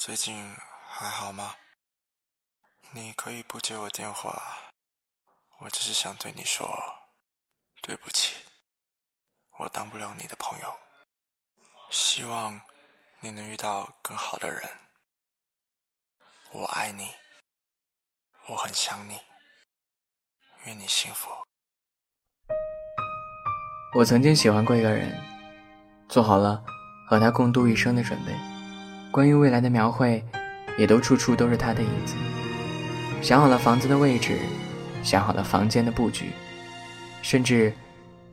最近还好吗？你可以不接我电话，我只是想对你说对不起，我当不了你的朋友。希望你能遇到更好的人。我爱你，我很想你，愿你幸福。我曾经喜欢过一个人，做好了和他共度一生的准备。关于未来的描绘，也都处处都是他的影子。想好了房子的位置，想好了房间的布局，甚至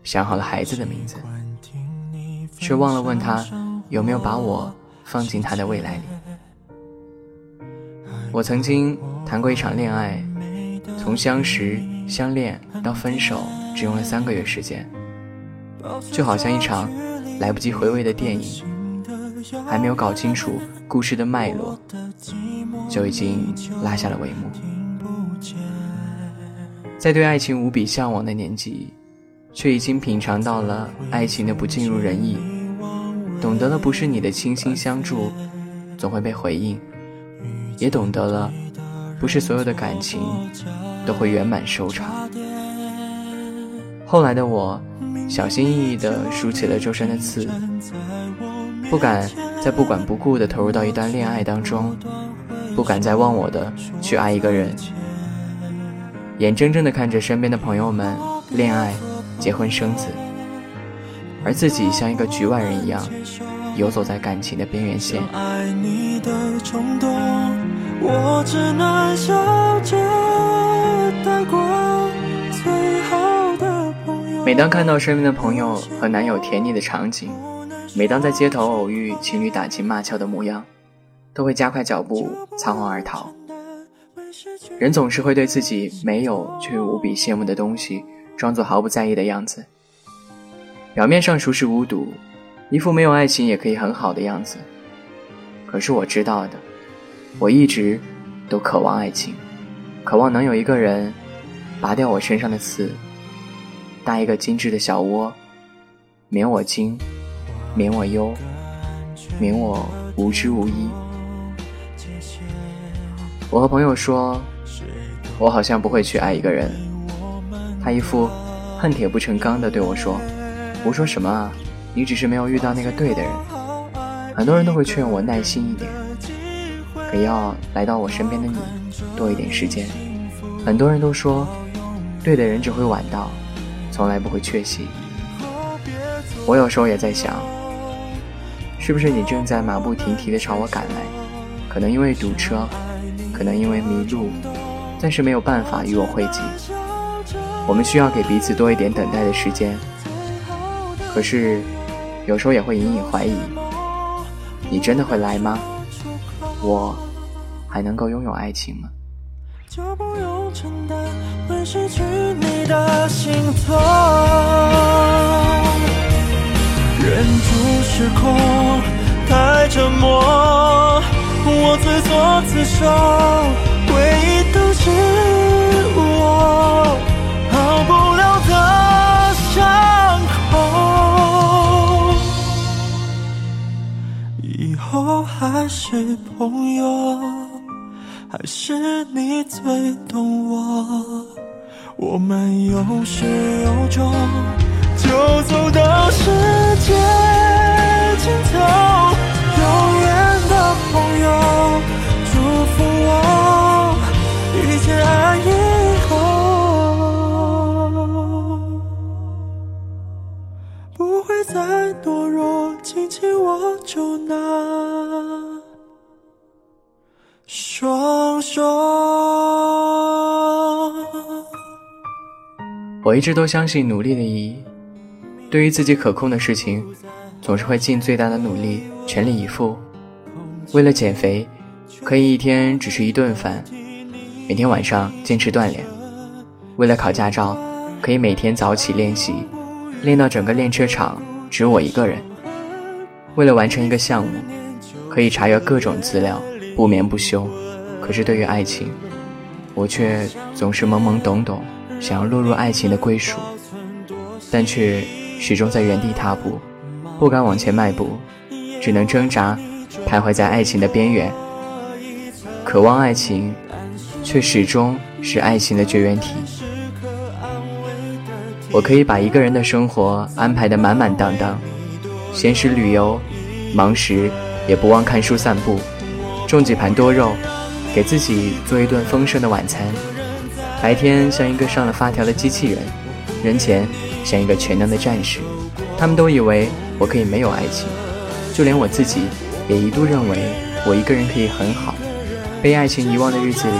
想好了孩子的名字，却忘了问他有没有把我放进他的未来里。我曾经谈过一场恋爱，从相识、相恋到分手，只用了三个月时间。就好像一场来不及回味的电影，还没有搞清楚故事的脉络，就已经拉下了帷幕。在对爱情无比向往的年纪，却已经品尝到了爱情的不尽如人意，懂得了不是你的倾心相助总会被回应，也懂得了不是所有的感情都会圆满收场。后来的我。小心翼翼地梳起了周身的刺，不敢再不管不顾地投入到一段恋爱当中，不敢再忘我的去爱一个人，眼睁睁地看着身边的朋友们恋爱、结婚、生子，而自己像一个局外人一样，游走在感情的边缘线。我只能笑着带过。每当看到身边的朋友和男友甜蜜的场景，每当在街头偶遇情侣打情骂俏的模样，都会加快脚步仓皇而逃。人总是会对自己没有却无比羡慕的东西，装作毫不在意的样子，表面上熟视无睹，一副没有爱情也可以很好的样子。可是我知道的，我一直都渴望爱情，渴望能有一个人拔掉我身上的刺。搭一个精致的小窝，免我惊，免我忧，免我无知无依。我和朋友说，我好像不会去爱一个人。他一副恨铁不成钢的对我说：“我说什么啊？你只是没有遇到那个对的人。”很多人都会劝我耐心一点，给要来到我身边的你多一点时间。很多人都说，对的人只会晚到。从来不会缺席。我有时候也在想，是不是你正在马不停蹄地朝我赶来？可能因为堵车，可能因为迷路，暂时没有办法与我汇集。我们需要给彼此多一点等待的时间。可是，有时候也会隐隐怀疑：你真的会来吗？我还能够拥有爱情吗？就不用承担会失去你的心痛，忍住失控，自首，回忆都是我好不了的伤口，以后还是朋友。还是你最懂我，我们有始有终，就不会再懦弱，紧紧握住那。双手。我一直都相信努力的意义。对于自己可控的事情，总是会尽最大的努力，全力以赴。为了减肥，可以一天只吃一顿饭，每天晚上坚持锻炼。为了考驾照，可以每天早起练习，练到整个练车场只有我一个人。为了完成一个项目，可以查阅各种资料。不眠不休，可是对于爱情，我却总是懵懵懂懂，想要落入爱情的归属，但却始终在原地踏步，不敢往前迈步，只能挣扎，徘徊在爱情的边缘，渴望爱情，却始终是爱情的绝缘体。我可以把一个人的生活安排得满满当当，闲时旅游，忙时也不忘看书散步，种几盘多肉，给自己做一顿丰盛的晚餐。白天像一个上了发条的机器人，人前像一个全能的战士。他们都以为我可以没有爱情，就连我自己也一度认为我一个人可以很好，被爱情遗忘的日子里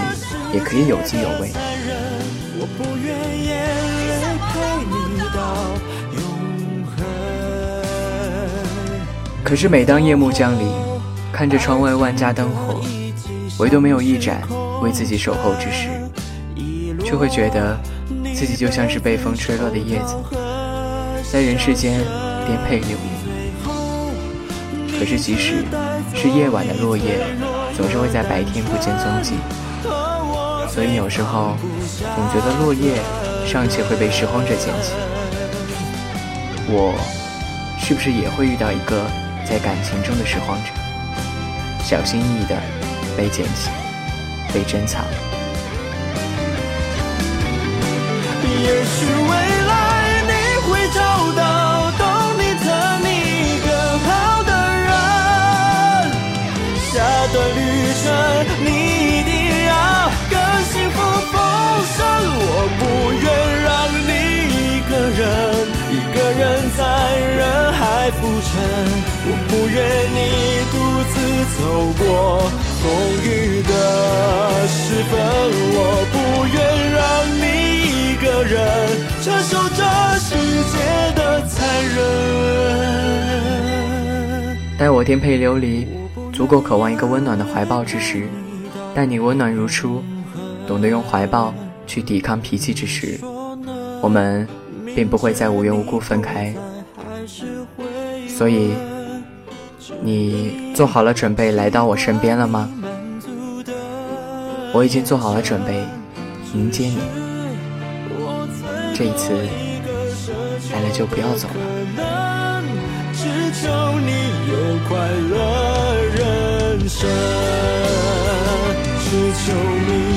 也可以有滋有味。可是每当夜幕降临，看着窗外万家灯火，唯独没有一盏为自己守候之时，却会觉得自己就像是被风吹落的叶子。在人世间颠沛流离，可是即使是夜晚的落叶，总是会在白天不见踪迹。所以有时候总觉得落叶尚且会被拾荒者捡起，我是不是也会遇到一个在感情中的拾荒者小心翼翼的被捡起被珍藏。也许未来你会找到懂你疼你更好的人。下段旅程你我不愿你独自走过风雨的时分，我不愿让你一个人承受这世界的残忍。待我颠沛流离，足够渴望一个温暖的怀抱之时，待你温暖如初，懂得用怀抱去抵抗脾气之时，我们并不会再无缘无故分开。所以，你做好了准备来到我身边了吗？我已经做好了准备迎接你。这一次来了就不要走了。只求你有快乐。人生。求你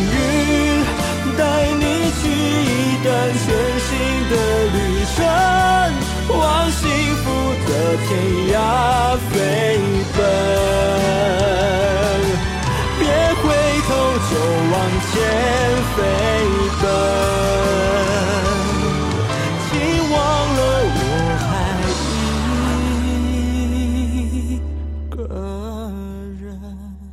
往前飞。